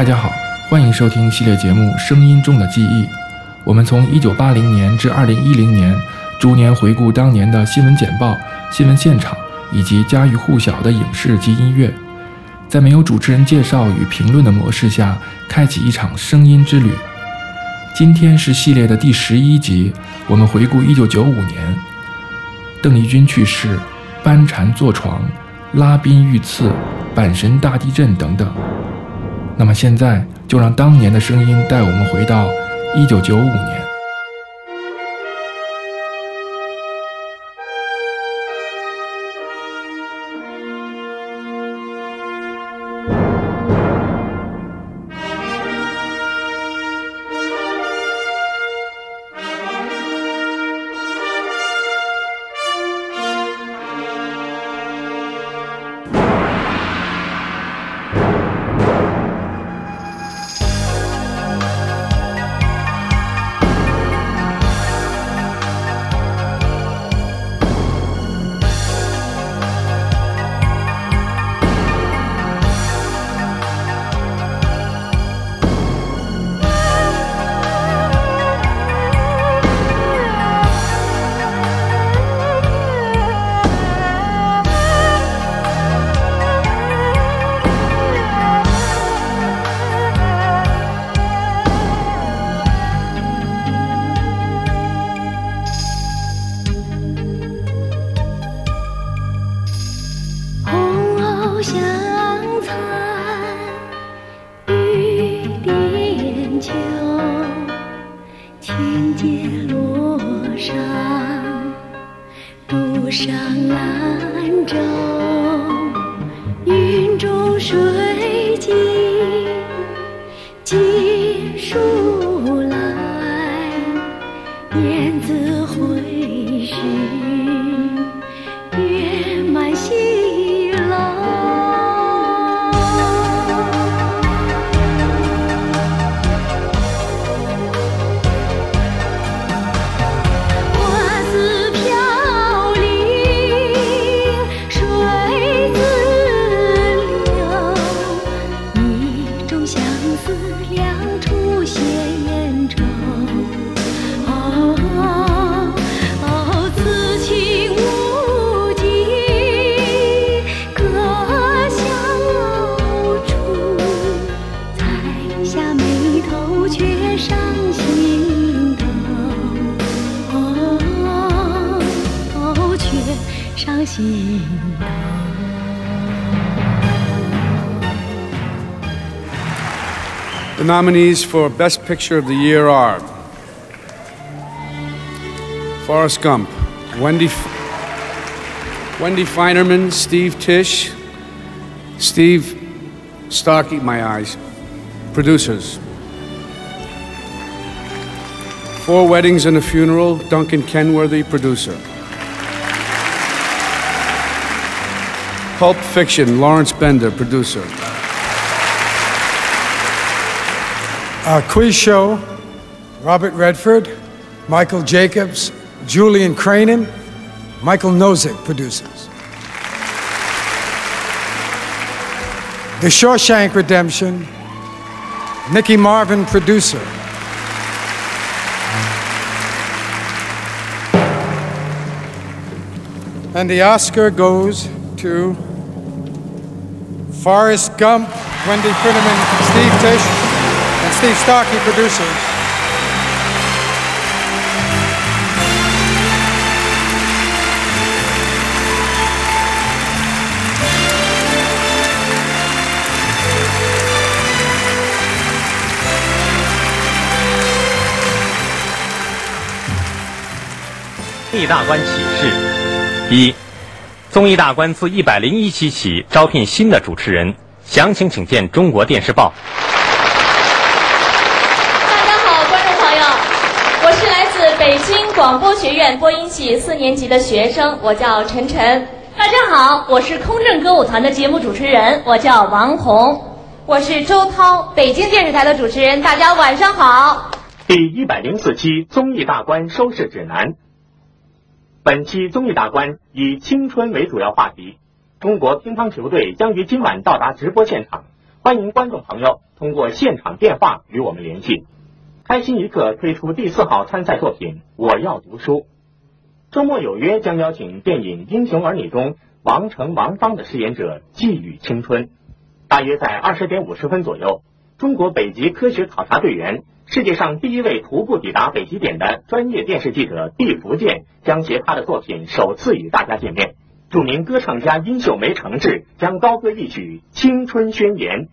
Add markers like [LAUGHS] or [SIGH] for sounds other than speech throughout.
大家好，欢迎收听系列节目《声音中的记忆》。我们从1980年至2010年，逐年回顾当年的新闻简报、新闻现场以及家喻户晓的影视及音乐，在没有主持人介绍与评论的模式下，开启一场声音之旅。今天是系列的第十一集，我们回顾1995年，邓丽君去世、班禅坐床、拉宾遇刺、阪神大地震等等。那么现在就让当年的声音带我们回到一九九五年。上兰舟，云中水。Nominees for Best Picture of the Year are Forrest Gump, Wendy, Wendy Feinerman, Steve Tish, Steve Starkey, my eyes, producers. Four Weddings and a Funeral, Duncan Kenworthy, producer. Pulp Fiction, Lawrence Bender, producer. A quiz show, Robert Redford, Michael Jacobs, Julian Cranen, Michael Nozick producers. The Shawshank Redemption, Nicky Marvin producer. And the Oscar goes to Forrest Gump, Wendy Finneman, Steve and Steve Starkey, producers. 综艺大观启示：一、综艺大观自一百零一期起招聘新的主持人，详情请见中国电视报。大家好，观众朋友，我是来自北京广播学院播音系四年级的学生，我叫陈晨。大家好，我是空政歌舞团的节目主持人，我叫王红。我是周涛，北京电视台的主持人。大家晚上好。第一百零四期综艺大观收视指南。本期综艺大观以青春为主要话题。中国乒乓球队将于今晚到达直播现场，欢迎观众朋友通过现场电话与我们联系。开心一刻推出第四号参赛作品《我要读书》。周末有约将邀请电影《英雄儿女》中王成、王芳的饰演者寄语青春。大约在二十点五十分左右，中国北极科学考察队员、世界上第一位徒步抵达北极点的专业电视记者毕福剑将携他的作品首次与大家见面。著名歌唱家殷秀梅诚挚将高歌一曲《青春宣言》。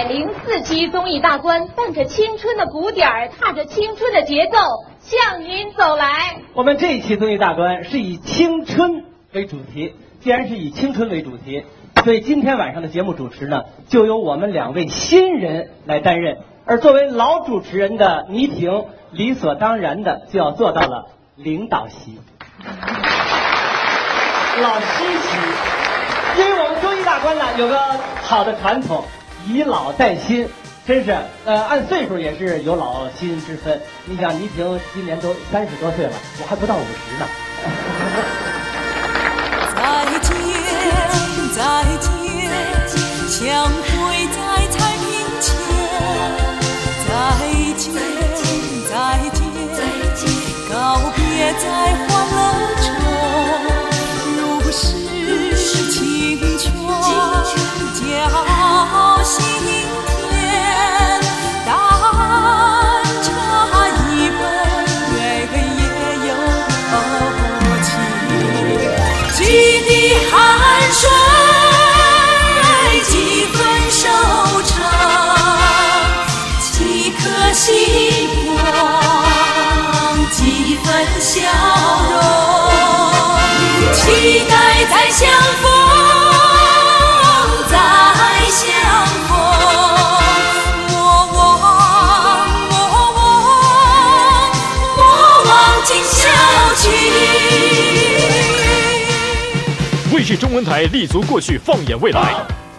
百零四期综艺大观，伴着青春的鼓点儿，踏着青春的节奏，向您走来。我们这一期综艺大观是以青春为主题，既然是以青春为主题，所以今天晚上的节目主持呢，就由我们两位新人来担任。而作为老主持人的倪萍，理所当然的就要做到了领导席、老师席。因为我们综艺大观呢有个好的传统，以老带新，真是呃按岁数也是有老新之分。你想倪萍今年都三十多岁了，我还不到五十呢。[LAUGHS] 再见，再见，相会在彩屏前。再见，再见，告别在欢乐中。视中文台立足过去，放眼未来。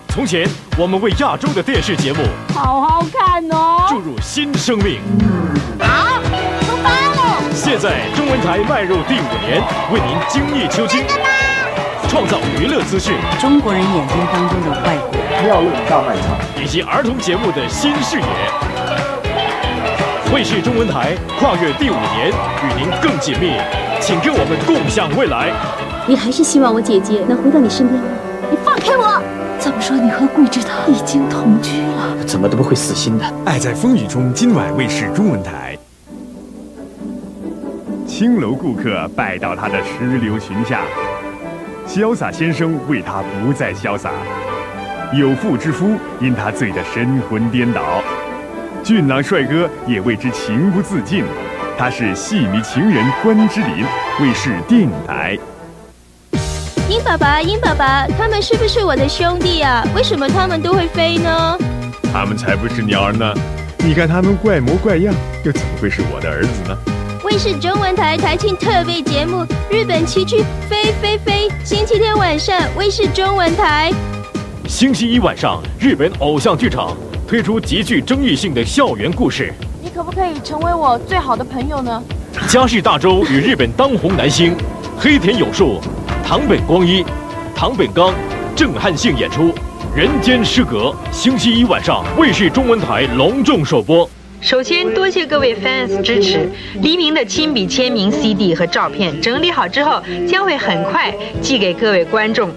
从前，我们为亚洲的电视节目好好看哦注入新生命。好，出发喽！现在，中文台迈入第五年，为您精益求精，创造娱乐资讯、中国人眼睛当中的外国妙论大卖场以及儿童节目的新视野。卫视中文台跨越第五年，与您更紧密，请跟我们共享未来。你还是希望我姐姐能回到你身边吗？你放开我！怎么说你和桂枝他已经同居了？怎么都不会死心的。爱在风雨中，今晚卫视中文台。青楼顾客拜到他的石榴裙下，潇洒先生为他不再潇洒，有妇之夫因他醉得神魂颠倒，俊朗帅哥也为之情不自禁。他是戏迷情人关之琳，卫视电影台。鹰爸爸，鹰爸爸，他们是不是我的兄弟啊？为什么他们都会飞呢？他们才不是鸟儿呢！你看他们怪模怪样，又怎么会是我的儿子呢？卫视中文台台庆特别节目《日本崎岖飞飞飞》，星期天晚上卫视中文台。星期一晚上，日本偶像剧场推出极具争议性的校园故事。你可不可以成为我最好的朋友呢？家世大周与日本当红男星黑田有树。堂本光一、堂本刚震撼性演出《人间失格》，星期一晚上卫视中文台隆重首播。首先，多谢各位 fans 支持。黎明的亲笔签名 CD 和照片整理好之后，将会很快寄给各位观众。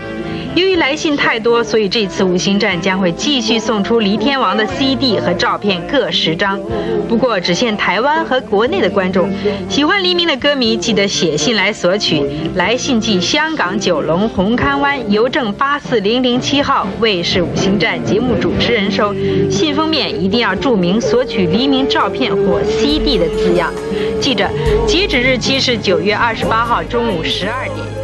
由于来信太多，所以这次五星站将会继续送出黎天王的 CD 和照片各十张，不过只限台湾和国内的观众。喜欢黎明的歌迷记得写信来索取，来信寄香港九龙红磡湾邮政八四零零七号，卫视五星站节目主持人收。信封面一定要注明索取黎明照片或 CD 的字样。记着，截止日期是九月二十八号中午十二点。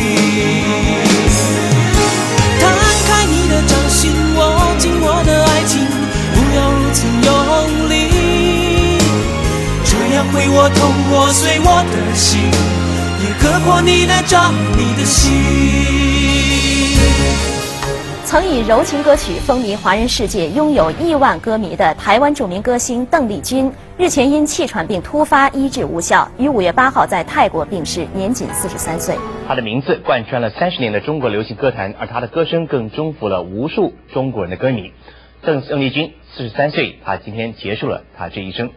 掌心，握紧我的爱情，不要如此用力，这样会我痛，我碎我的心，也割破你的掌，你的心。曾以柔情歌曲风靡华人世界、拥有亿万歌迷的台湾著名歌星邓丽君，日前因气喘病突发医治无效，于五月八号在泰国病逝，年仅四十三岁。她的名字贯穿了三十年的中国流行歌坛，而她的歌声更征服了无数中国人的歌迷。邓邓丽君四十三岁，她今天结束了她这一生。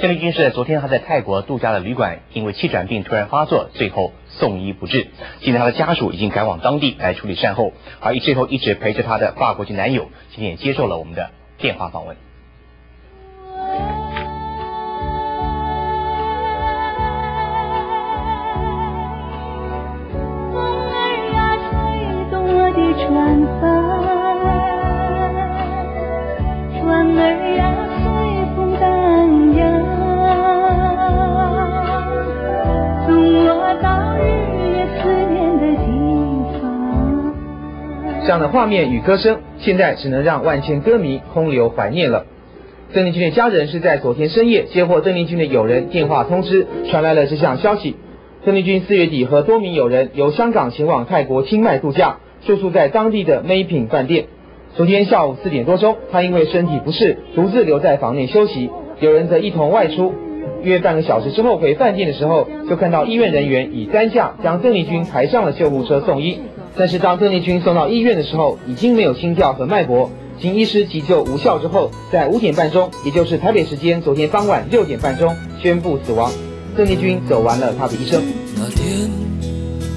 邓丽君是在昨天还在泰国度假的旅馆，因为气喘病突然发作，最后送医不治。现在她的家属已经赶往当地来处理善后，而最后一直陪着她的法国籍男友，今天也接受了我们的电话访问。这样的画面与歌声，现在只能让万千歌迷空留怀念了。邓丽君的家人是在昨天深夜接获邓丽君的友人电话通知，传来了这项消息。邓丽君四月底和多名友人由香港前往泰国清迈度假，住宿在当地的美品饭店。昨天下午四点多钟，她因为身体不适，独自留在房内休息，友人则一同外出。约半个小时之后回饭店的时候，就看到医院人员以担架将邓丽君抬上了救护车送医。但是当邓丽君送到医院的时候，已经没有心跳和脉搏。经医师急救无效之后，在五点半钟，也就是台北时间昨天傍晚六点半钟，宣布死亡。邓丽君走完了她的一生。那天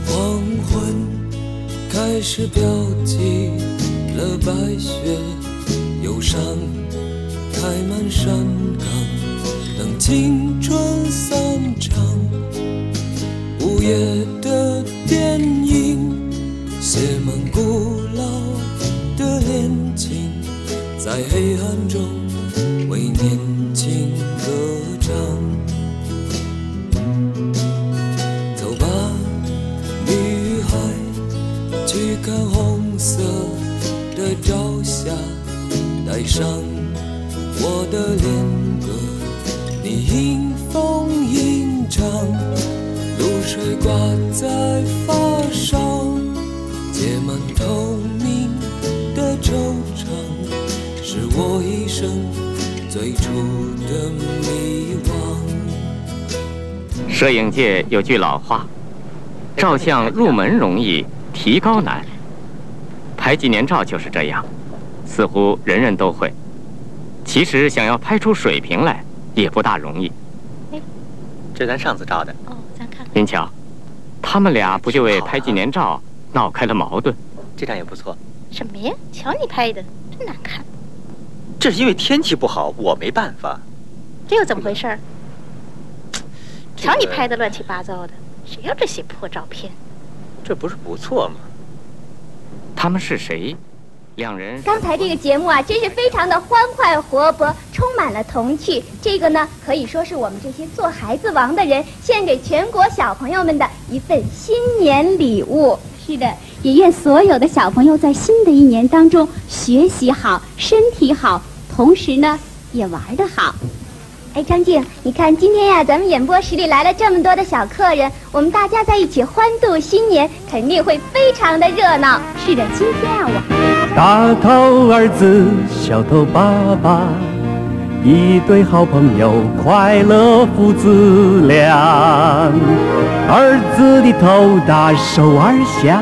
黄昏开始飘起了白雪，忧伤开满山岗，等青春散场。午夜的电影写满古老的恋情，在黑暗中为年轻歌唱。走吧，女孩，去看红色的朝霞，带上我的恋歌，你迎风吟唱，露水挂在发梢，结满透明的惆怅，是我一生最初的迷惘。摄影界有句老话：“照相入门容易，提高难。”拍纪念照就是这样，似乎人人都会，其实想要拍出水平来也不大容易。这咱上次照的，哦，咱看。您瞧，他们俩不就为拍纪念照闹开了矛盾？这张也不错。什么呀？瞧你拍的，真难看。这是因为天气不好，我没办法。这又怎么回事儿？瞧你拍的乱七八糟的，谁要这些破照片？这不是不错吗？他们是谁？两人刚才这个节目啊，真是非常的欢快活泼，充满了童趣。这个呢，可以说是我们这些做孩子王的人献给全国小朋友们的一份新年礼物。是的，也愿所有的小朋友在新的一年当中学习好，身体好，同时呢也玩得好。哎，张静，你看今天呀，咱们演播室里来了这么多的小客人，我们大家在一起欢度新年，肯定会非常的热闹。是的，今天啊，我大头儿子，小头爸爸，一对好朋友，快乐父子俩。儿子的头大，手儿小，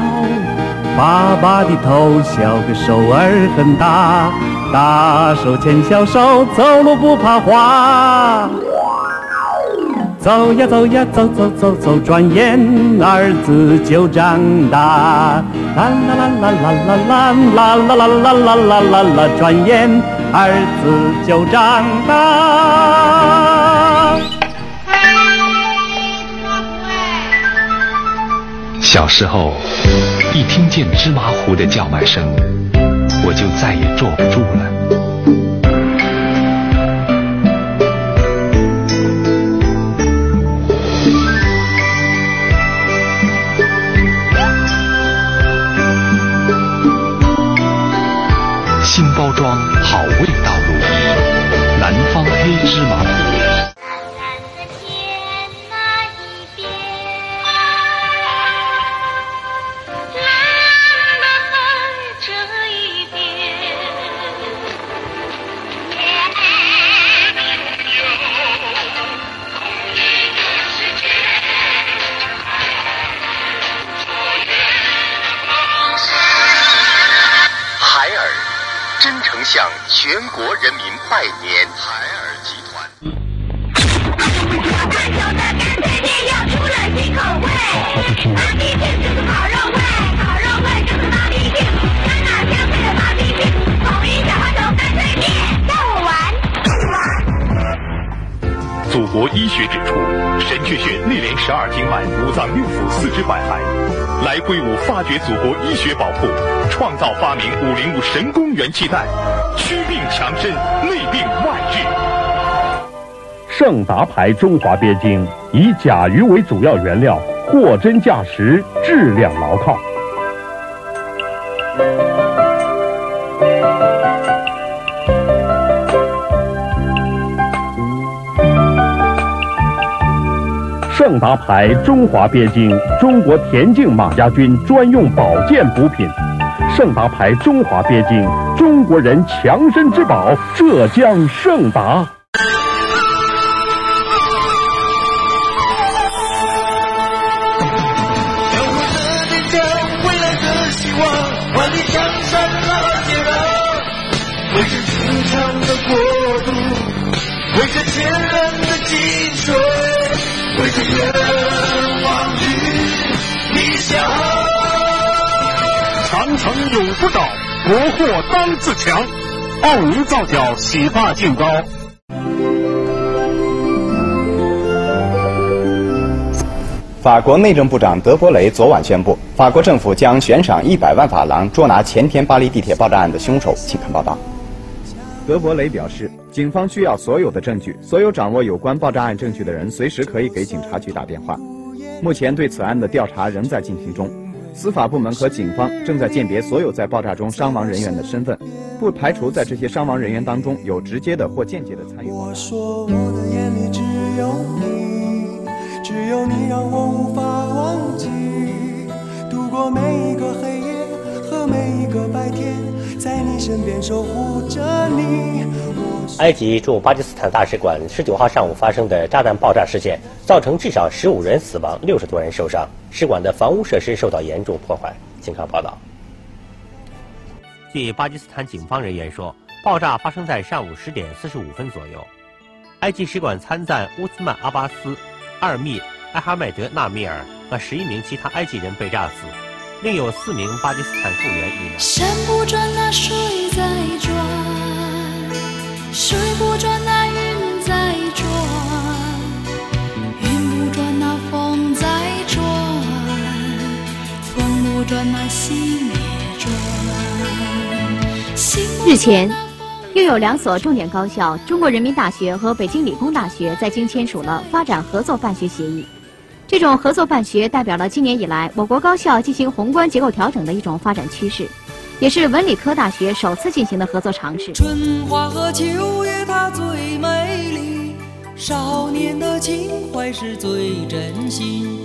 爸爸的头小，个手儿很大。大手牵小手，走路不怕滑。走呀走呀走走走走，转眼儿子就长大。啦啦啦啦啦啦啦啦啦啦啦啦啦啦啦，转眼儿子就长大。小时候，一听见芝麻糊的叫卖声，我就再也坐不住了。国人民拜年。国医学指出，神阙穴内连十二经脉，五脏六腑，四肢百骸。来挥舞发掘祖国医学宝库，创造发明五零五神功元气弹，祛病强身，内病外治。盛达牌中华鳖精以甲鱼为主要原料，货真价实，质量牢靠。盛达牌中华鳖精，中国田径马家军专用保健补品。盛达牌中华鳖精，中国人强身之宝，浙江盛达。城永不倒，国货当自强。奥尼皂角洗发净膏。法国内政部长德伯雷昨晚宣布，法国政府将悬赏一百万法郎捉拿前天巴黎地铁爆炸案的凶手。请看报道。德伯雷表示，警方需要所有的证据，所有掌握有关爆炸案证据的人随时可以给警察局打电话。目前对此案的调查仍在进行中，司法部门和警方正在鉴别所有在爆炸中伤亡人员的身份，不排除在这些伤亡人员当中有直接的或间接的参与。我说我的眼里只有你，只有你让我无法忘记。度过每一个黑夜在你身边守护着你。埃及驻巴基斯坦大使馆十九号上午发生的炸弹爆炸事件，造成至少十五人死亡，六十多人受伤，使馆的房屋设施受到严重破坏。请看报道。据巴基斯坦警方人员说，爆炸发生在上午十点四十五分左右。埃及使馆参赞乌兹曼·阿巴斯、阿尔密·艾哈迈德·纳米尔和十一名其他埃及人被炸死，另有四名巴基斯坦雇员遇难。山不转那水在转，水不转那云在转，云不转那风在转，风不转那心也转。日前，又有两所重点高校——中国人民大学和北京理工大学，在京签署了发展合作办学协议。这种合作办学代表了今年以来我国高校进行宏观结构调整的一种发展趋势，也是文理科大学首次进行的合作尝试。春花和秋月它最美丽，少年的情怀是最真心。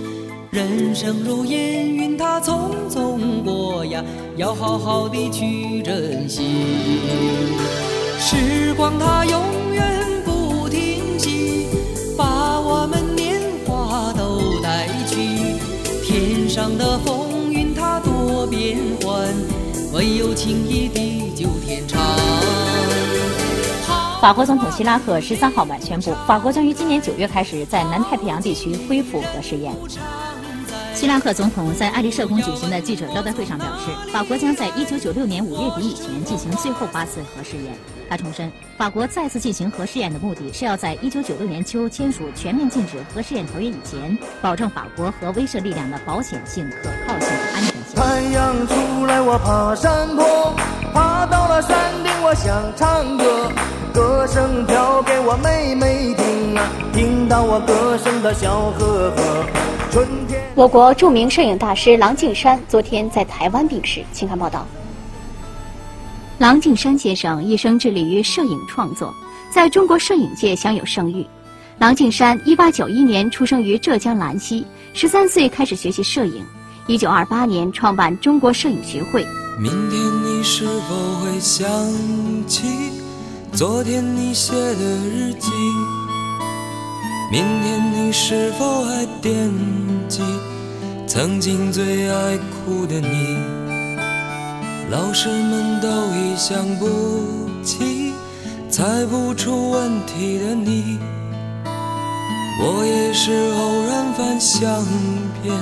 人生如烟云，它匆匆过呀，要好好的去珍惜。时光它永远唯有情谊地久天长。法国总统希拉克十三号晚宣布，法国将于今年九月开始在南太平洋地区恢复核试验。希拉克总统在爱丽舍宫举行的记者招待会上表示，法国将在一九九六年五月底以前进行最后八次核试验。他重申，法国再次进行核试验的目的是要在一九九六年秋签署全面禁止核试验条约以前，保证法国核威慑力量的保险性、可、太阳出来，我爬山坡，爬到了山顶，我想唱歌，歌声飘给我妹妹听啊，听到我歌声的笑呵呵。春天。我国著名摄影大师郎静山昨天在台湾病逝，请看报道。郎静山先生一生致力于摄影创作，在中国摄影界享有盛誉。郎静山一八九一年出生于浙江兰溪，十三岁开始学习摄影，一九二八年创办中国摄影学会。明天你是否会想起昨天你写的日记？明天你是否还惦记曾经最爱哭的你？老师们都已想不起猜不出问题的你，我也是偶然翻相片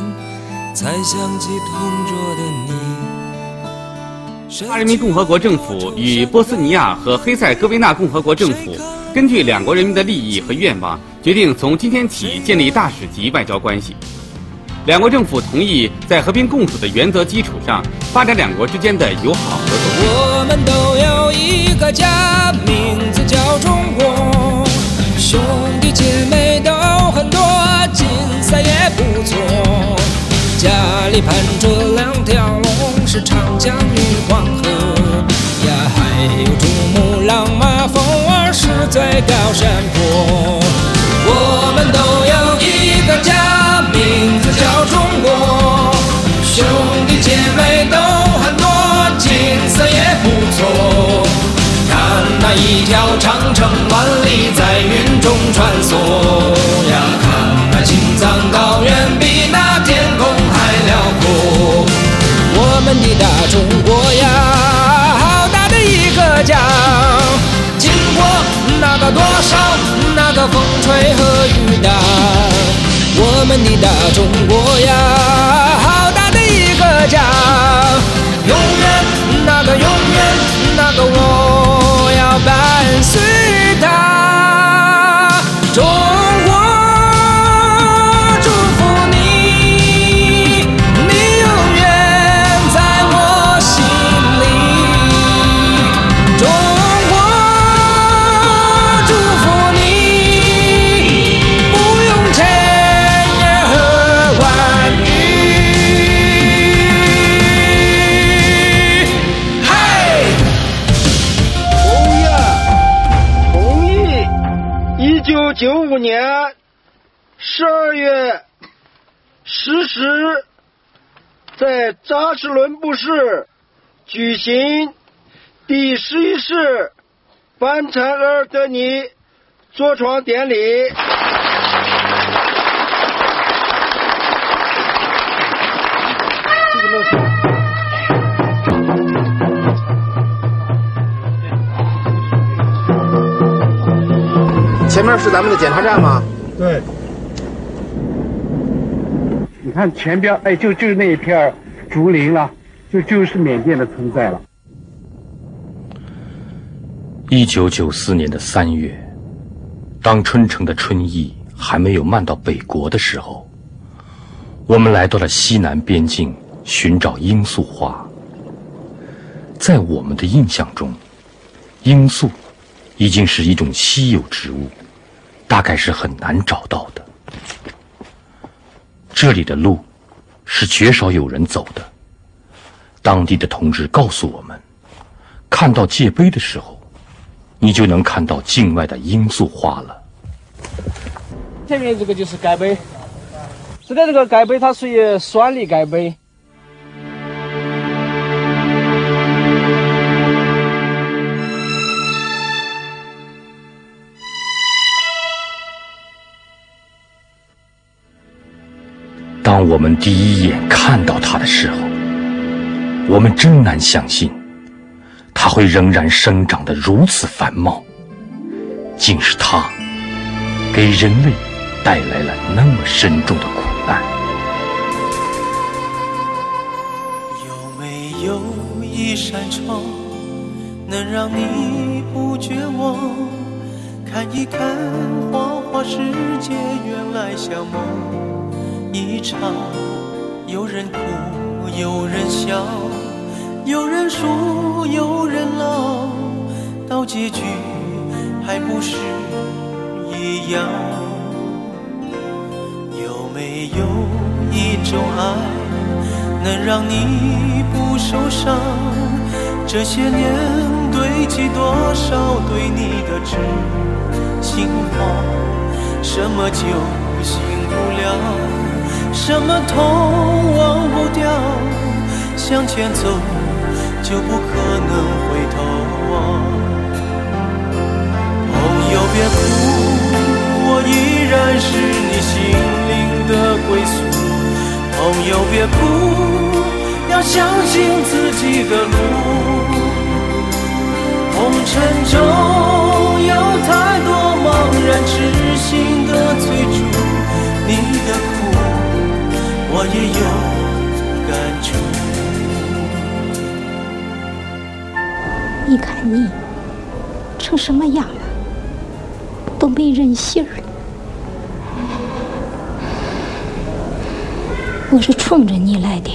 才想起同桌的你。中华人民共和国政府与波斯尼亚和黑塞哥维那共和国政府根据两国人民的利益和愿望，决定从今天起建立大使级外交关系。两国政府同意在和平共处的原则基础上，发展两国之间的友好合作。我们都有一个家，名字叫中国，里盘着两条龙，是长江与黄河呀，还有珠穆朗玛峰儿是最高山坡。我们都有一个家，名字叫中国，兄弟姐妹都很多，景色也不错。看那一条长城万里在云中穿梭呀，看中国呀，好大的一个家，经过那个多少那个风吹和雨打。我们的大中国呀，好大的一个家，永远那个永远那个我扎什伦布市举行第十一世班禅额尔德尼坐床典礼。前面是咱们的检查站吗？对。你看前边，哎，就就是那一片竹林了，就就是缅甸的存在了。一九九四年的三月，当春城的春意还没有漫到北国的时候，我们来到了西南边境寻找罂粟花。在我们的印象中，罂粟已经是一种稀有植物，大概是很难找到的。这里的路是绝少有人走的。当地的同志告诉我们，看到界碑的时候，你就能看到境外的罂粟花了。前面这个就是盖碑，这个这个盖碑它属于酸梨盖碑。当我们第一眼看到它的时候，我们真难相信，它会仍然生长得如此繁茂，竟是他，给人类带来了那么深重的苦难。有没有一扇窗，能让你不绝望？看一看花花世界，原来像梦一场。有人哭，有人笑，有人输，有人老，到结局还不是一样？有没有一种爱，能让你不受伤？这些年堆积多少对你的痴心话？什么酒醒不了？什么痛忘不掉？向前走就不可能回头望。朋友别哭，我依然是你心灵的归宿。朋友别哭，要相信自己的路。红尘中有太多茫然痴心的追逐，我也有感触。你看你成什么样了，都没人信儿了。我是冲着你来的，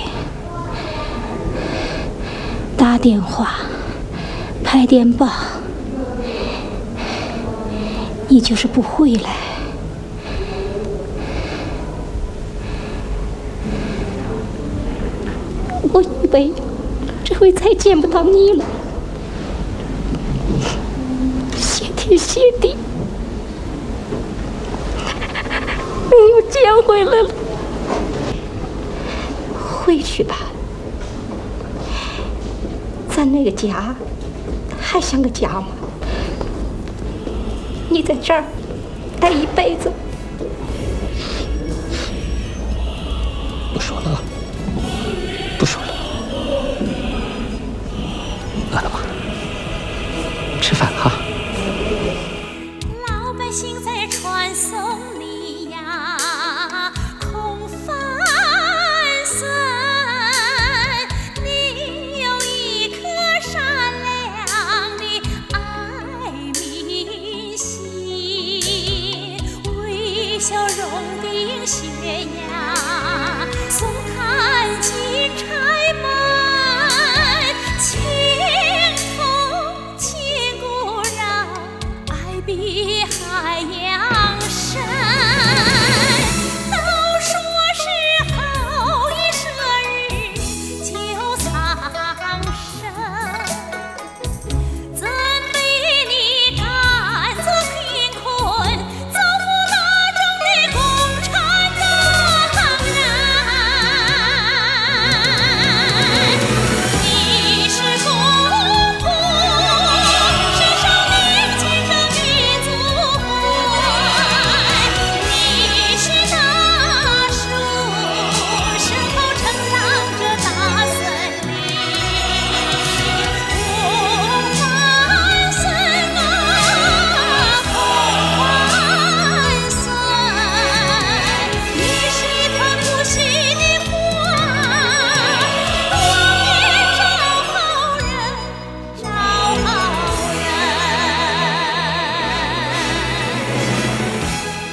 打电话、拍电报，你就是不回来。这回再见不到你了，谢天谢地，你又见回来了。回去吧，咱那个家还像个家吗？你在这儿待一辈子。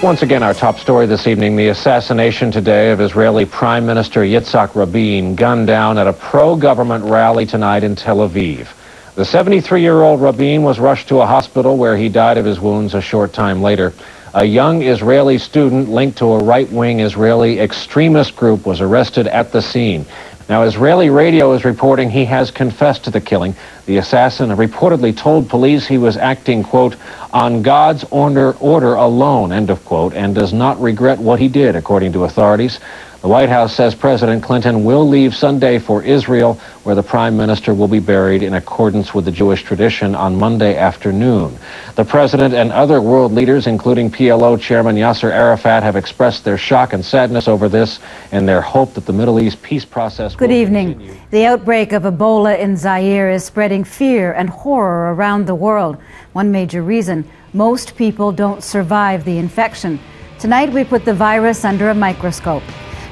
Once again, our top story this evening the assassination today of Israeli Prime Minister Yitzhak Rabin, gunned down at a pro government rally tonight in Tel Aviv. The 73 year old Rabin was rushed to a hospital where he died of his wounds a short time later. A young Israeli student linked to a right wing Israeli extremist group was arrested at the scene. Now, Israeli radio is reporting he has confessed to the killing. The assassin reportedly told police he was acting, quote, on God's order, order alone, end of quote, and does not regret what he did, according to authorities. The White House says President Clinton will leave Sunday for Israel, where the prime minister will be buried in accordance with the Jewish tradition on Monday afternoon. The president and other world leaders, including PLO chairman Yasser Arafat, have expressed their shock and sadness over this and their hope that the Middle East peace process Good evening. The outbreak of Ebola in Zaire is spreading spreading fear and horror around the world. One major reason most people don't survive the infection. Tonight, we put the virus under a microscope.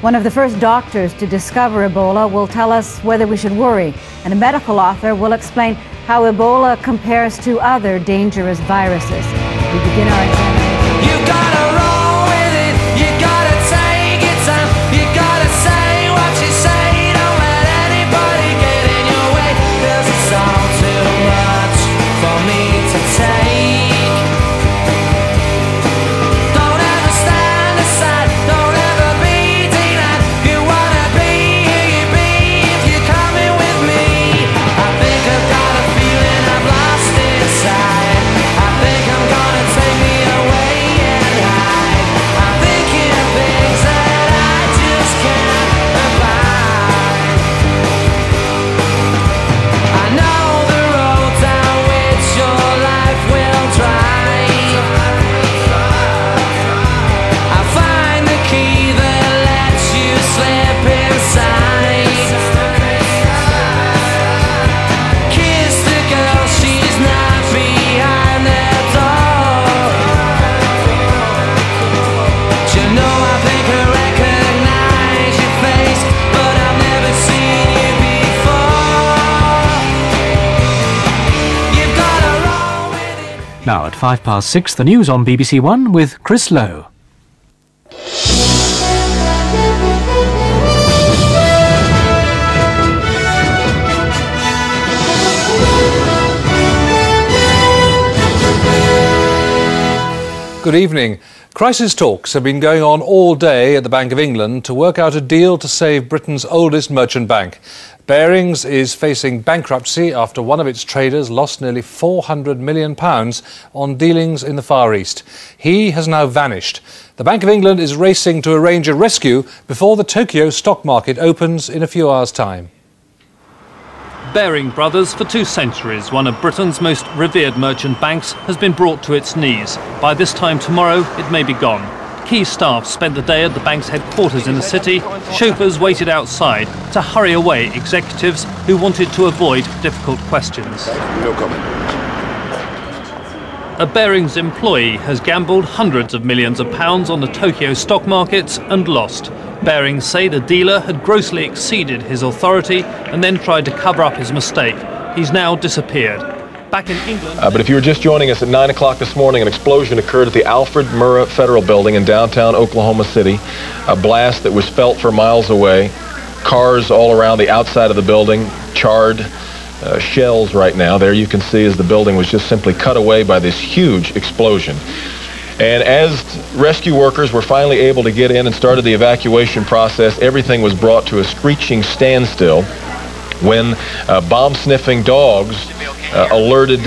One of the first doctors to discover Ebola will tell us whether we should worry, and a medical author will explain how Ebola compares to other dangerous viruses. We begin our examination. Now at five past six, the news on BBC One with Chris Lowe. Good evening. Crisis talks have been going on all day at the Bank of England to work out a deal to save Britain's oldest merchant bank. Barings is facing bankruptcy after one of its traders lost nearly 400 million pounds on dealings in the Far East. He has now vanished. The Bank of England is racing to arrange a rescue before the Tokyo stock market opens in a few hours' time. Baring Brothers, for two centuries, one of Britain's most revered merchant banks, has been brought to its knees. By this time tomorrow, it may be gone. Key staff spent the day at the bank's headquarters in the city. Chauffeurs waited outside to hurry away executives who wanted to avoid difficult questions. No comment. A Barings employee has gambled hundreds of millions of pounds on the Tokyo stock markets and lost. Barings say the dealer had grossly exceeded his authority and then tried to cover up his mistake. He's now disappeared. Back in England, Uh, but if you were just joining us at 9 o'clock this morning, an explosion occurred at the Alfred Murrah Federal Building in downtown Oklahoma City. A blast that was felt for miles away. Cars all around the outside of the building, charred uh, shells right now. There you can see as the building was just simply cut away by this huge explosion. And as rescue workers were finally able to get in and started the evacuation process, everything was brought to a screeching standstill when uh, bomb-sniffing dogs uh, alerted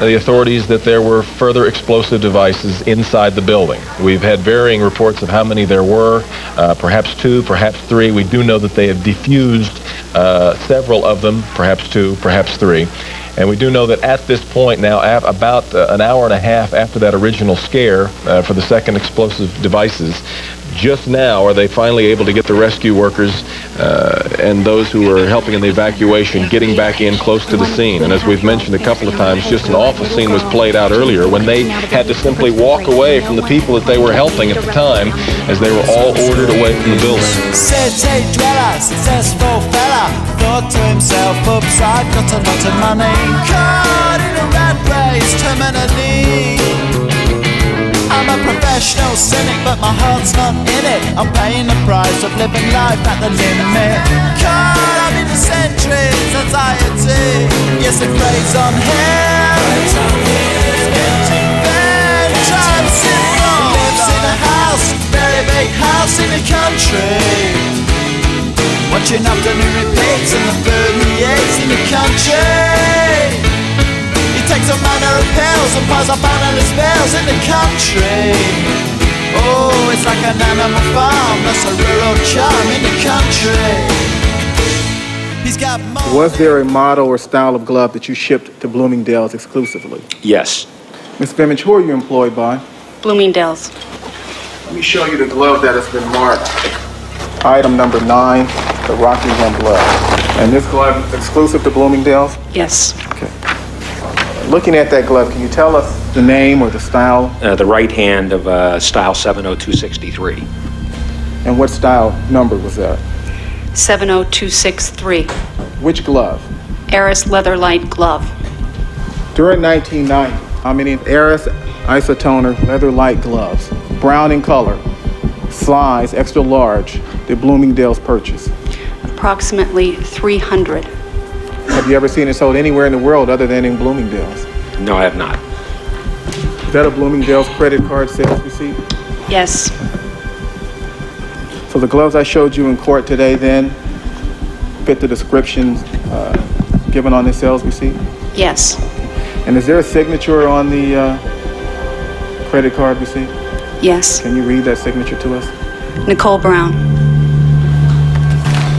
the authorities that there were further explosive devices inside the building. We've had varying reports of how many there were, uh, perhaps two, perhaps three. We do know that they have defused several of them, perhaps two, perhaps three. And we do know that at this point now, about an hour and a half after that original scare uh, for the second explosive devices, just now are they finally able to get the rescue workers uh, and those who were helping in the evacuation getting back in close to the scene. And as we've mentioned a couple of times, just an awful scene was played out earlier when they had to simply walk away from the people that they were helping at the time as they were all ordered away from the building. City dweller, successful fella, thought to himself, oops, I've got a lot of money. Caught in a rat race, terminally. I'm a professional cynic, but my heart's not in it. I'm paying the price of living life at the limit. Caught up in the centuries, anxiety. Yes, it preys on him. Getting bad, time syndrome. Lives in a house, very big house in the country. Watching afternoon repeats and the food he eats in the country. He takes a manner of pills and piles up analyst bills in the country. Oh, it's like an animal farm, that's a rural charm in the country. Was there a model or style of glove that you shipped to Bloomingdale's exclusively? Yes. Ms. Fimmage, who are you employed by? Bloomingdale's. Let me show you the glove that has been marked. Item number nine, the Rockingham glove. And this glove is exclusive to Bloomingdale's? Yes. Okay. Looking at that glove, can you tell us the name or the style? Uh, the right hand of uh, style 70263. And what style number was that? 70263. Which glove? Eris Leatherlight Glove. During 1990, how many Eris Isotoner leather light gloves, brown in color, size extra large, did Bloomingdale's purchase? Approximately 300. Have you ever seen it sold anywhere in the world other than in Bloomingdale's? No, I have not. Is that a Bloomingdale's credit card sales receipt? Yes. So the gloves I showed you in court today then fit the description uh, given on the sales receipt? Yes. And is there a signature on the uh, credit card receipt? Yes. Can you read that signature to us? Nicole Brown.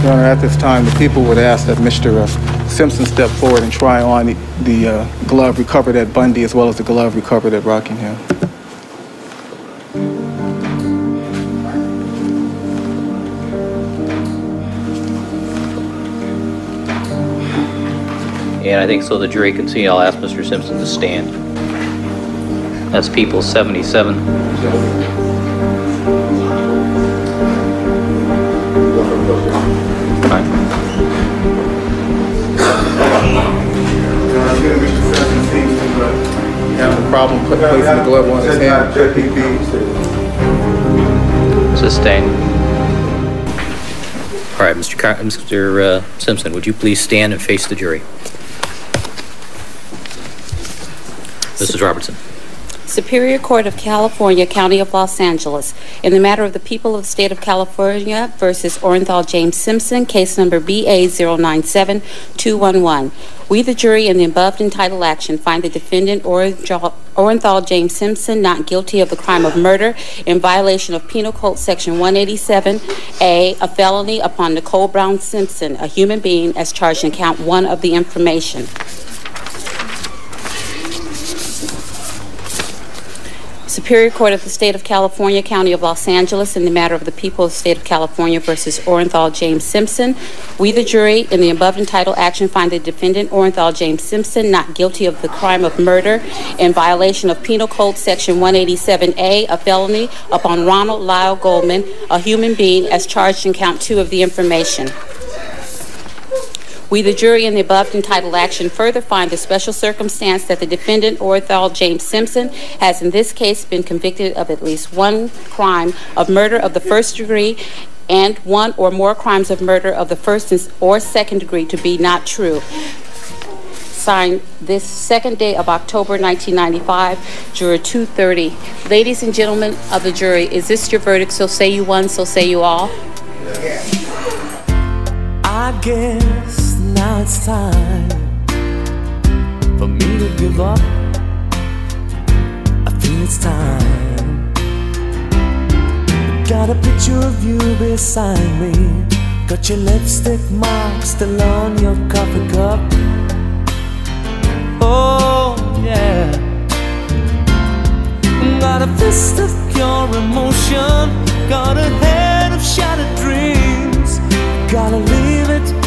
Your Honor, at this time, the people would ask that Mr. uh, Simpson step forward and try on the, the uh, glove recovered at Bundy as well as the glove recovered at Rockingham. And I think so the jury can see, I'll ask Mr. Simpson to stand. That's People 77. Problem put- placing the glove on his hand. Sustain. All right, Mr. Car- Mr. Uh, Simpson, would you please stand and face the jury? Mrs. Robertson. Superior Court of California, County of Los Angeles, in the matter of the people of the state of California versus Orenthal James Simpson, case number BA097211. We, the jury, in the above entitled action, find the defendant Orenthal James Simpson not guilty of the crime of murder in violation of Penal Code Section 187A, a felony upon Nicole Brown Simpson, a human being, as charged in count one of the information. Superior Court of the State of California, County of Los Angeles, in the matter of the people of the State of California versus Orenthal James Simpson. We, the jury, in the above entitled action, find the defendant Orenthal James Simpson not guilty of the crime of murder in violation of Penal Code Section 187A, a felony upon Ronald Lyle Goldman, a human being, as charged in count two of the information. We, the jury, in the above entitled action, further find the special circumstance that the defendant, Orenthal James Simpson, has in this case been convicted of at least one crime of murder of the first degree and one or more crimes of murder of the first or second degree to be not true. Signed this second day of October 1995, Juror 230. Ladies and gentlemen of the jury, is this your verdict? So say you one, so say you all. I guess now it's time for me to give up. I feel it's time. Got a picture of you beside me. Got your lipstick mark still on your coffee cup. Oh, yeah. Got a fist of pure emotion. Got a head of shattered dreams. Gotta leave it,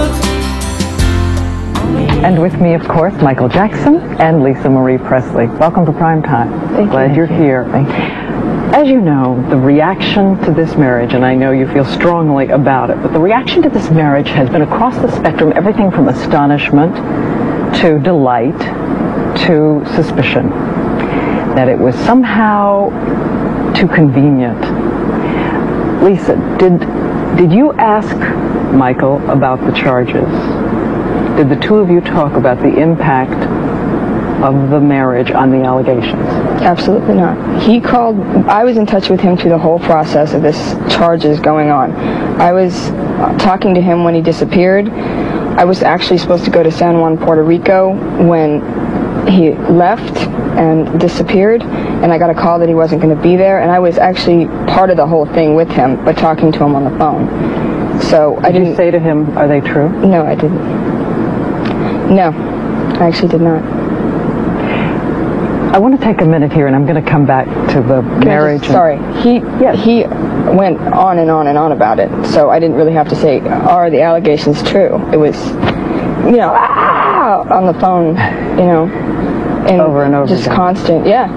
And with me, of course, Michael Jackson and Lisa Marie Presley. Welcome to Prime Time. Glad you're here. As you know, the reaction to this marriage, and I know you feel strongly about it, but the reaction to this marriage has been across the spectrum, everything from astonishment to delight to suspicion. That it was somehow too convenient. Lisa, did did you ask Michael about the charges? Did the two of you talk about the impact of the marriage on the allegations? Absolutely not. He called, I was in touch with him through the whole process of this charges going on. I was talking to him when he disappeared. I was actually supposed to go to San Juan, Puerto Rico when he left and disappeared. And I got a call that he wasn't going to be there, and I was actually part of the whole thing with him, but talking to him on the phone. So I Did didn't you say to him, "Are they true"? No, I didn't. No, I actually did not. I want to take a minute here, and I'm going to come back to the Can marriage. just- sorry, he he went on and on and on about it, so I didn't really have to say, "Are the allegations true?" It was, you know, ah, on the phone, you know, and Over and over just again. constant, yeah.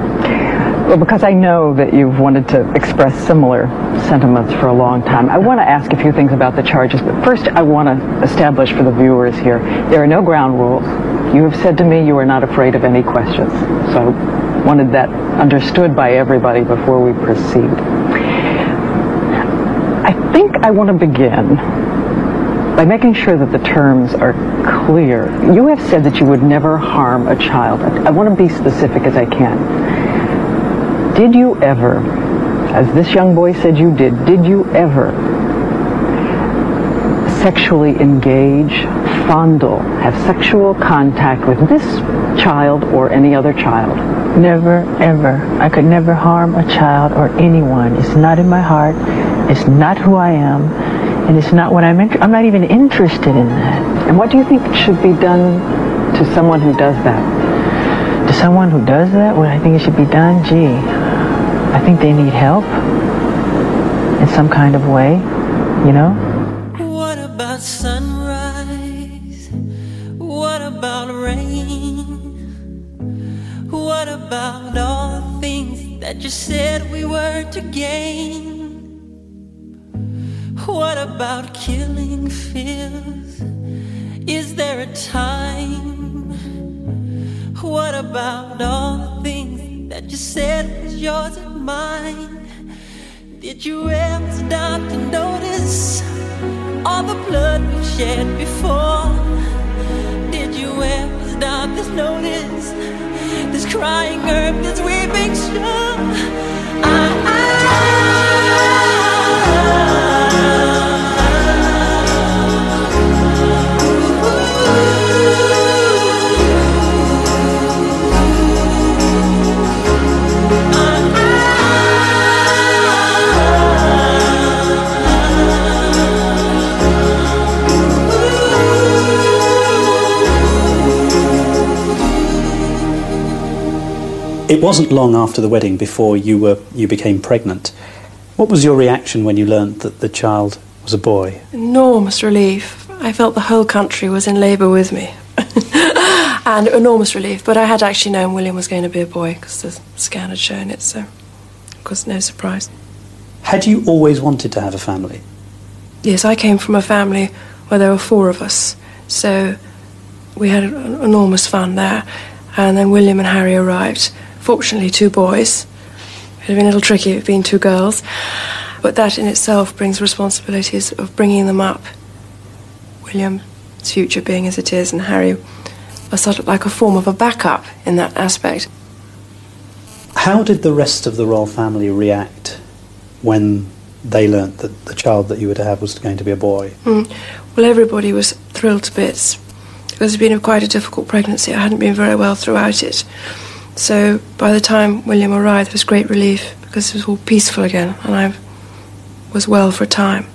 Well, because I know that you've wanted to express similar sentiments for a long time, I want to ask a few things about the charges. But first, I want to establish for the viewers here there are no ground rules. You have said to me you are not afraid of any questions. So, wanted that understood by everybody before we proceed. I think I want to begin by making sure that the terms are clear. You have said that you would never harm a child. I, I want to be specific as I can. Did you ever, as this young boy said you did, did you ever sexually engage, fondle, have sexual contact with this child or any other child? Never, ever. I could never harm a child or anyone. It's not in my heart. It's not who I am. And it's not what I'm interested I'm not even interested in that. And what do you think should be done to someone who does that? To someone who does that, what I think it should be done, gee, I think they need help in some kind of way, you know? What about sunrise? What about rain? What about all things that you said we were to gain? What about killing fears? Is there a time? What about all the things that you said was yours Did you ever stop to notice all the blood we've shed before? Did you ever stop to notice this crying earth, this weeping shore? It wasn't long after the wedding before you were you became pregnant. What was your reaction when you learnt that the child was a boy? Enormous relief. I felt the whole country was in labour with me. [LAUGHS] and enormous relief. But I had actually known William was going to be a boy because the scan had shown it, so of course no surprise. Had you always wanted to have a family? Yes, I came from a family where there were four of us, so we had en- enormous fun there. And then William and Harry arrived. Fortunately, two boys. It would have been a little tricky if it had been two girls, but that in itself brings responsibilities of bringing them up. William's future being as it is, and Harry was sort of like a form of a backup in that aspect. How did the rest of the royal family react when they learnt that the child that you were to have was going to be a boy? Mm. Well, everybody was thrilled to bits it had been a quite a difficult pregnancy. I hadn't been very well throughout it. So by the time William arrived, there was great relief because it was all peaceful again and I was well for a time.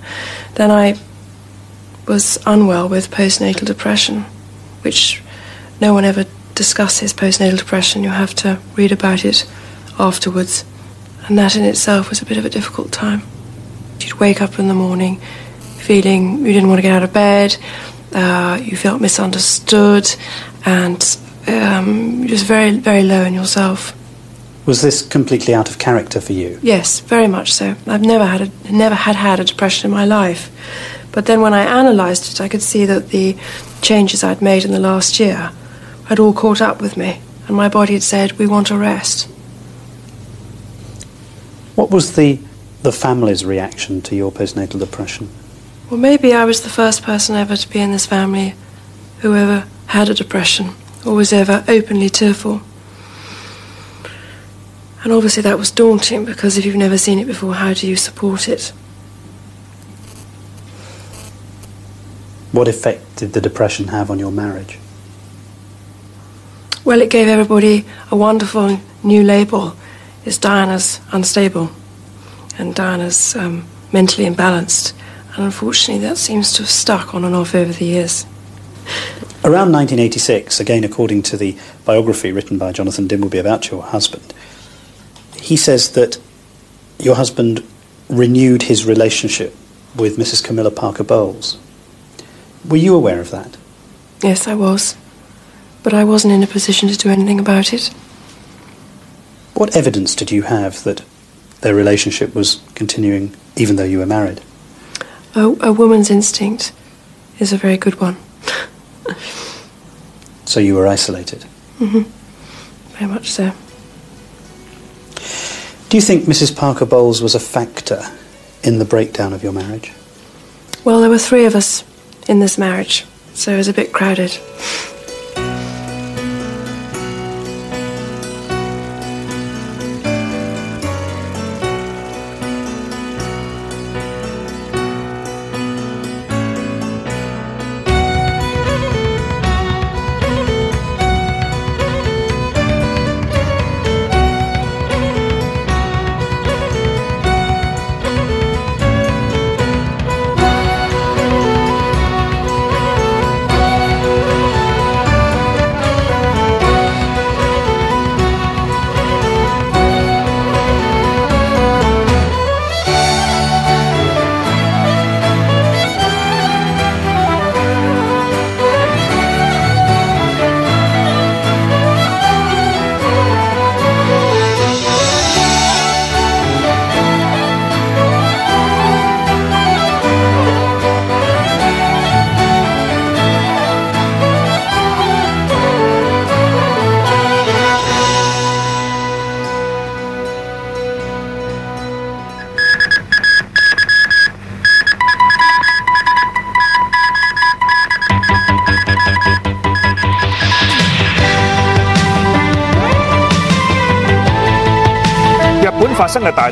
Then I was unwell with postnatal depression, which no one ever discusses postnatal depression. You have to read about it afterwards. And that in itself was a bit of a difficult time. You'd wake up in the morning feeling you didn't want to get out of bed, uh, you felt misunderstood, and um, just very, very low in yourself. Was this completely out of character for you? Yes, very much so. I've never had a, never had had a depression in my life, but then when I analysed it, I could see that the changes I'd made in the last year had all caught up with me, and my body had said, "We want a rest." What was the the family's reaction to your postnatal depression? Well, maybe I was the first person ever to be in this family who ever had a depression or was ever openly tearful. And obviously that was daunting because if you've never seen it before, how do you support it? What effect did the depression have on your marriage? Well, it gave everybody a wonderful new label. It's Diana's unstable and Diana's um, mentally imbalanced. And unfortunately, that seems to have stuck on and off over the years. Around 1986, again according to the biography written by Jonathan Dimbleby about your husband, he says that your husband renewed his relationship with Mrs. Camilla Parker Bowles. Were you aware of that? Yes, I was. But I wasn't in a position to do anything about it. What evidence did you have that their relationship was continuing even though you were married? A, a woman's instinct is a very good one. So you were isolated. Mm-hmm. Very much so. Do you think Mrs. Parker Bowles was a factor in the breakdown of your marriage? Well, there were three of us in this marriage, so it was a bit crowded.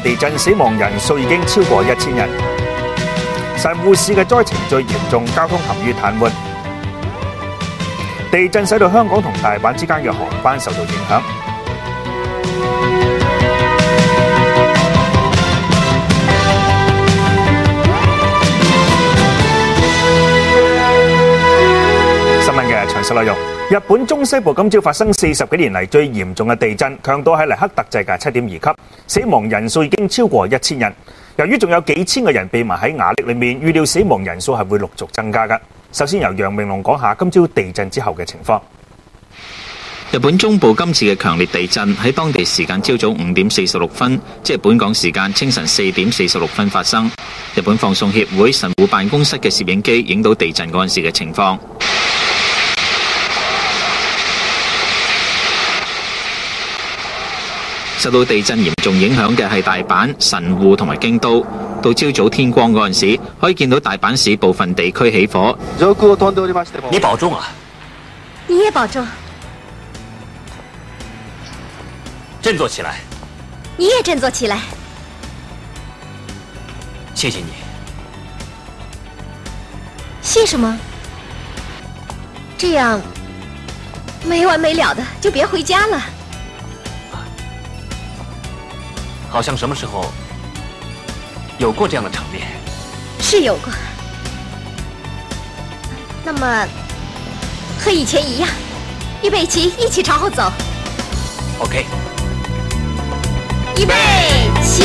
地震，死亡人数已经超过一千人。神户市嘅灾情最严重，交通陷于瘫痪。地震使到香港同大阪之间嘅航班受到影响。聞嘅詳細內容：日本中西部今朝發生四十幾年嚟最嚴重嘅地震，強度喺尼克特制嘅七點二級，死亡人數已經超過一千人。由於仲有幾千個人被埋喺瓦礫裏面，預料死亡人數係會陸續增加㗎。首先由楊明龍講下今朝地震之後嘅情況。日本中部今次嘅強烈地震喺當地時間朝早五點四十六分，即係本港時間清晨四點四十六分發生。日本放送協會神戶辦公室嘅攝影機影到地震嗰陣時嘅情況。受到地震嚴重影響嘅係大阪、神戶同埋京都。到朝早天光嗰陣時，可以見到大阪市部分地區起火。你保重啊！你也保重，振作起来！你也振作起来。谢谢你。谢什么？这样没完没了的，就别回家了。好像什么时候有过这样的场面？是有过。那么和以前一样，预备起，一起朝后走。OK。预备起。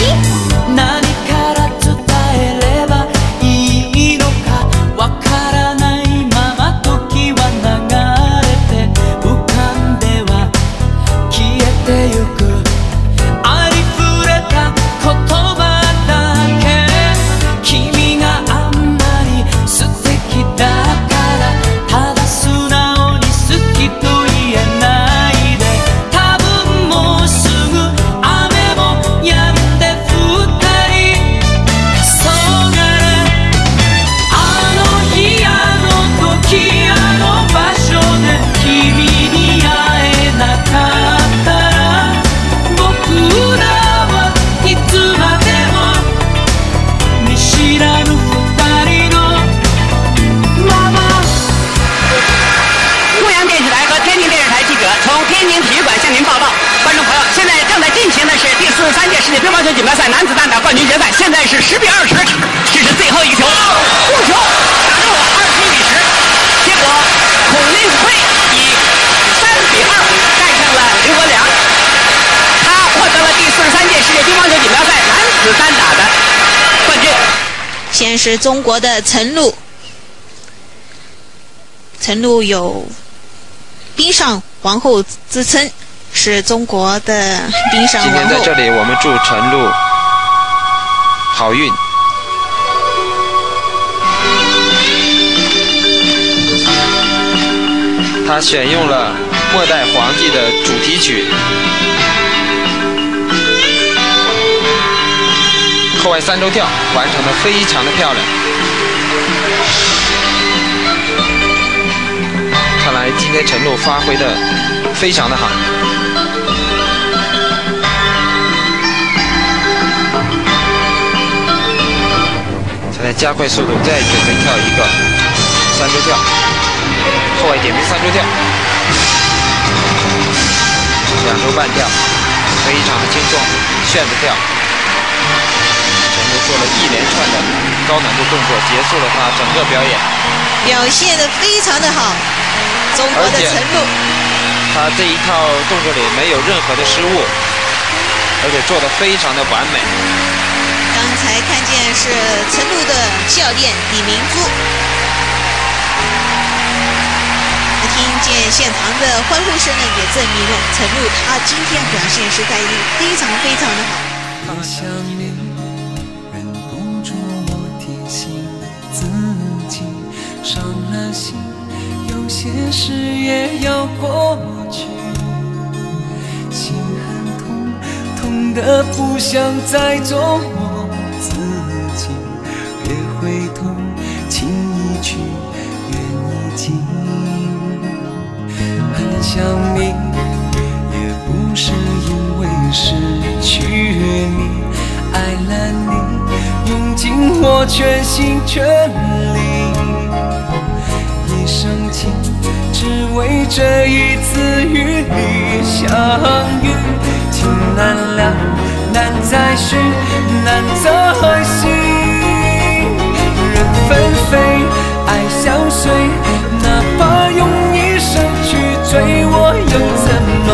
先是中国的陈露，陈露有“冰上皇后”之称，是中国的冰上今天。在这里，我们祝陈露好运。他选用了《末代皇帝》的主题曲，后外三周跳完成的非常的漂亮。看来今天陈露发挥的非常的好。现在加快速度，再准备跳一个三周跳，后外点名三周跳，两周半跳，非常的轻松，炫的跳。做了一连串的高难度动作，结束了他整个表演。表现的非常的好，中国的陈露他这一套动作里没有任何的失误，而且做的非常的完美。刚才看见是陈露的教练李明珠，听见现场的欢呼声呢，也证明了陈露她今天表现实在是非常非常的好。了心，有些事也要过去。心很痛，痛得不想再做我自己。别回头，情一去，缘已尽。很想你，也不是因为失去你，爱了你，用尽我全心全力，一生情，只为这一次与你相遇。情难了，难再续，难再续。人纷飞，爱相随，哪怕用一生去追，我又怎么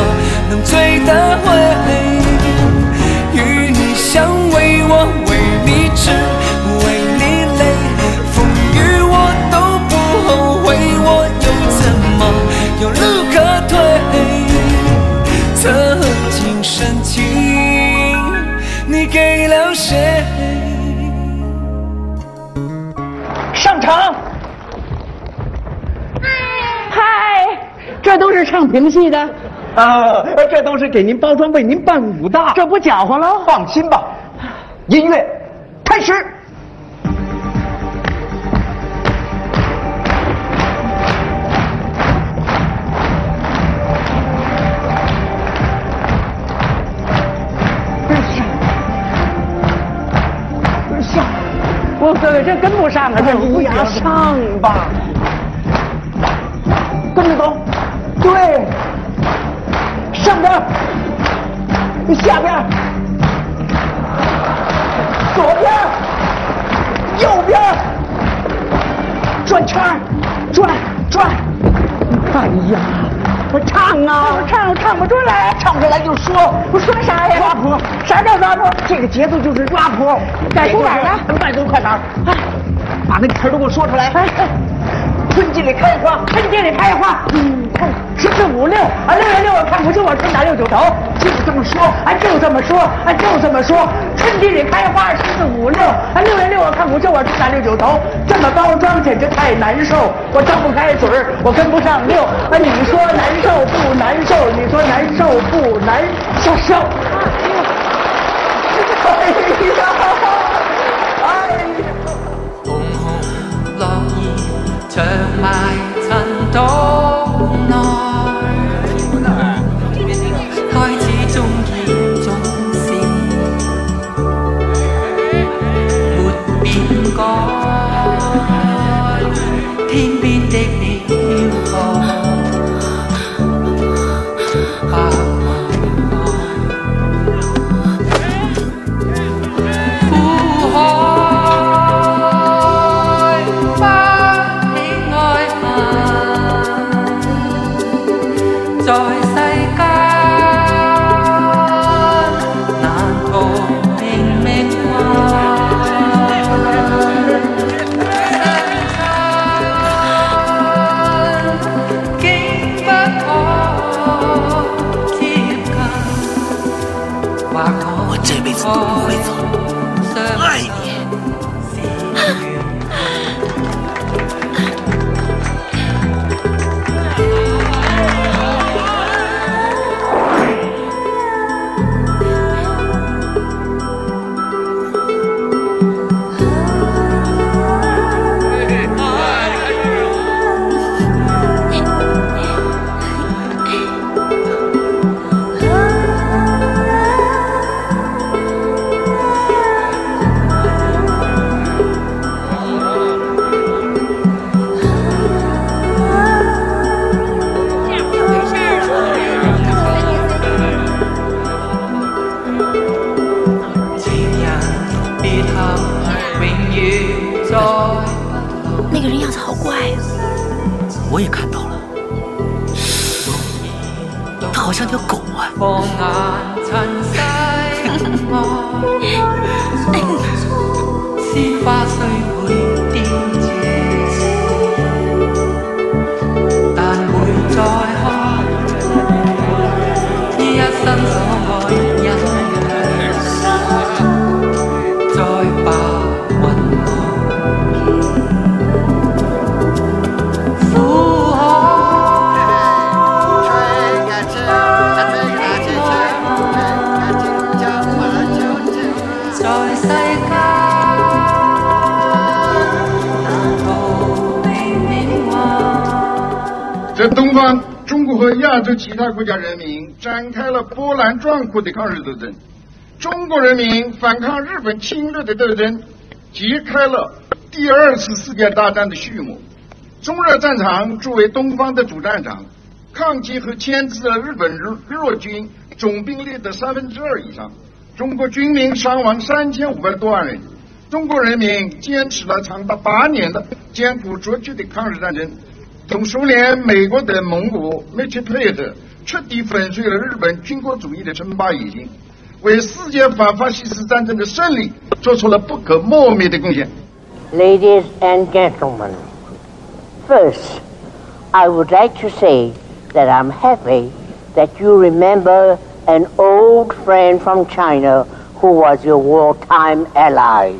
能追得回？与你相偎，我为你痴，都是唱评戏的。啊，这都是给您包装、为您伴舞的，这不搅和了？放心吧，音乐开始。上，我哥哥这跟不上啊，这乌鸦，上吧，跟着走，对，上边，下边，左边，右边，转圈儿，转转。哎呀，我唱啊，我唱唱不出来，唱不出来就说，我说啥呀？抓谱，啥叫抓谱？这个节奏就是抓谱。改出哪儿了？慢走快点儿，哎，把那词儿都给我说出来。哎春季里开花，春季里开花，嗯，十四五六啊，六月六我看不清，我春打六九头，就这么说，啊，就这么说，啊，就这么说。春季里开花，十四五六啊，六月六我看不清，我春打六九头，这么包装简直太难受，我张不开嘴儿，我跟不上六啊，你说难受不难受？你说难受不难受？受。哎呀，哎呀。樂兒長埋尘土我这辈子都不会走。爱你。风啊！在东方，中国和亚洲其他国家人民展开了波澜壮阔的抗日斗争。中国人民反抗日本侵略的斗争，揭开了第二次世界大战的序幕。中日战场作为东方的主战场，抗击和牵制了日本日日军总兵力的三分之二以上。中国军民伤亡三千五百多万人。中国人民坚持了长达八年的艰苦卓绝的抗日战争。同苏联、美国等盟国密切配合，彻底粉碎了日本军国主义的称霸野心，为世界反法西斯战争的胜利做出了不可磨灭的贡献。 Ladies and gentlemen, first, I would like to say that I'm happy that you remember an old friend from China who was your wartime ally.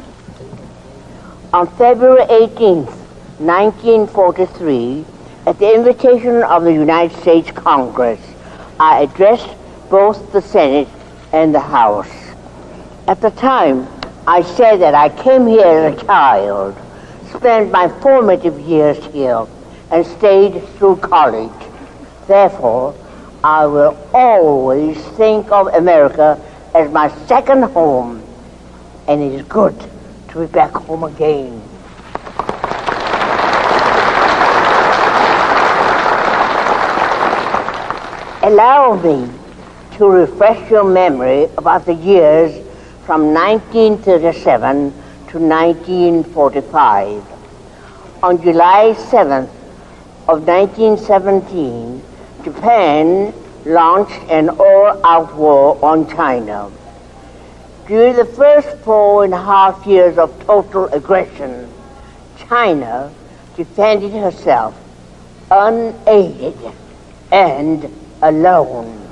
On February 18th, 1943, at the invitation of the United States Congress, I addressed both the Senate and the House. At the time, I said that I came here as a child, spent my formative years here, and stayed through college. Therefore, I will always think of America as my second home, and it is good to be back home again. Allow me to refresh your memory about the years from 1937 to 1945. On July 7th of 1917, Japan launched an all-out war on China. During the first four and a half years of total aggression, China defended herself unaided and alone.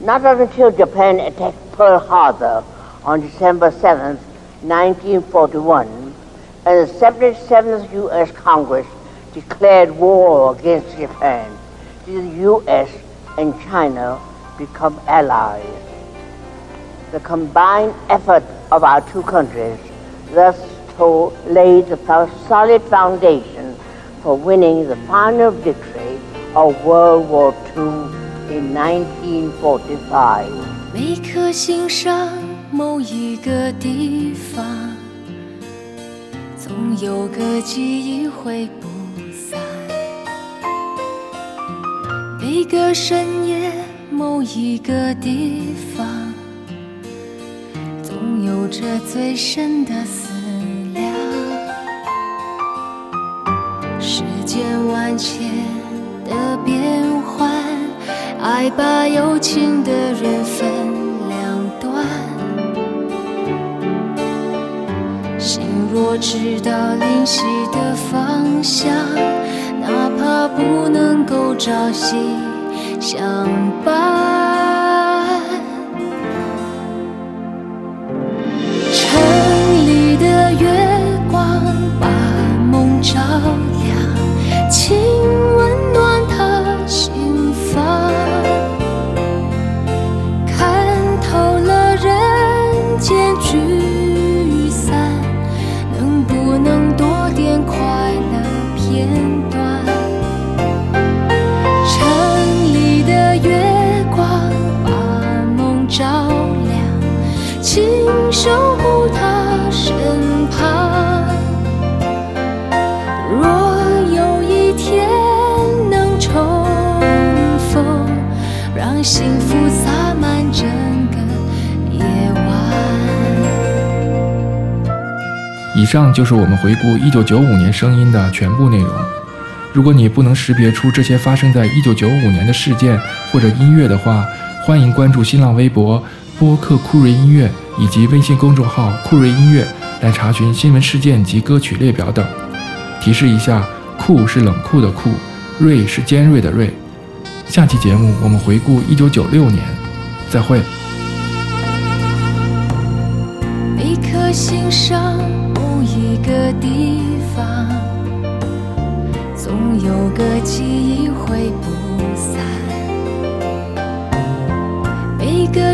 Not until Japan attacked Pearl Harbor on December 7th, 1941, and the 77th U.S. Congress declared war against Japan, did the U.S. and China become allies. The combined effort of our two countries thus laid the solid foundation for winning the final victory of World War II in 1945. 每颗心上某一个地方，总有个记忆会不散。每个深夜某一个地方，总有着最深的思量。世间万千的变幻。爱把有情的人分两端，心若知道灵犀的方向，哪怕不能够朝夕相伴。城里的月光把梦照亮，上就是我们回顾1995年声音的全部内容。如果你不能识别出这些发生在1995年的事件或者音乐的话，欢迎关注新浪微博播客酷睿音乐以及微信公众号酷睿音乐来查询新闻事件及歌曲列表等。提示一下，酷是冷酷的酷，锐是尖锐的锐。下期节目我们回顾1996年，再会。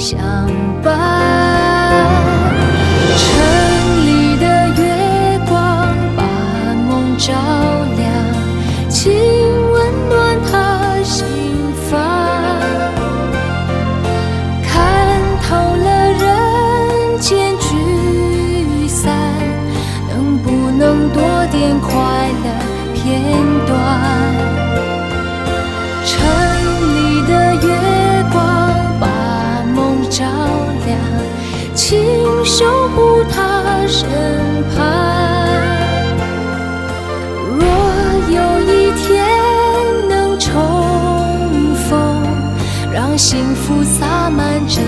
相伴。守护他身旁。若有一天能重逢，让幸福洒满整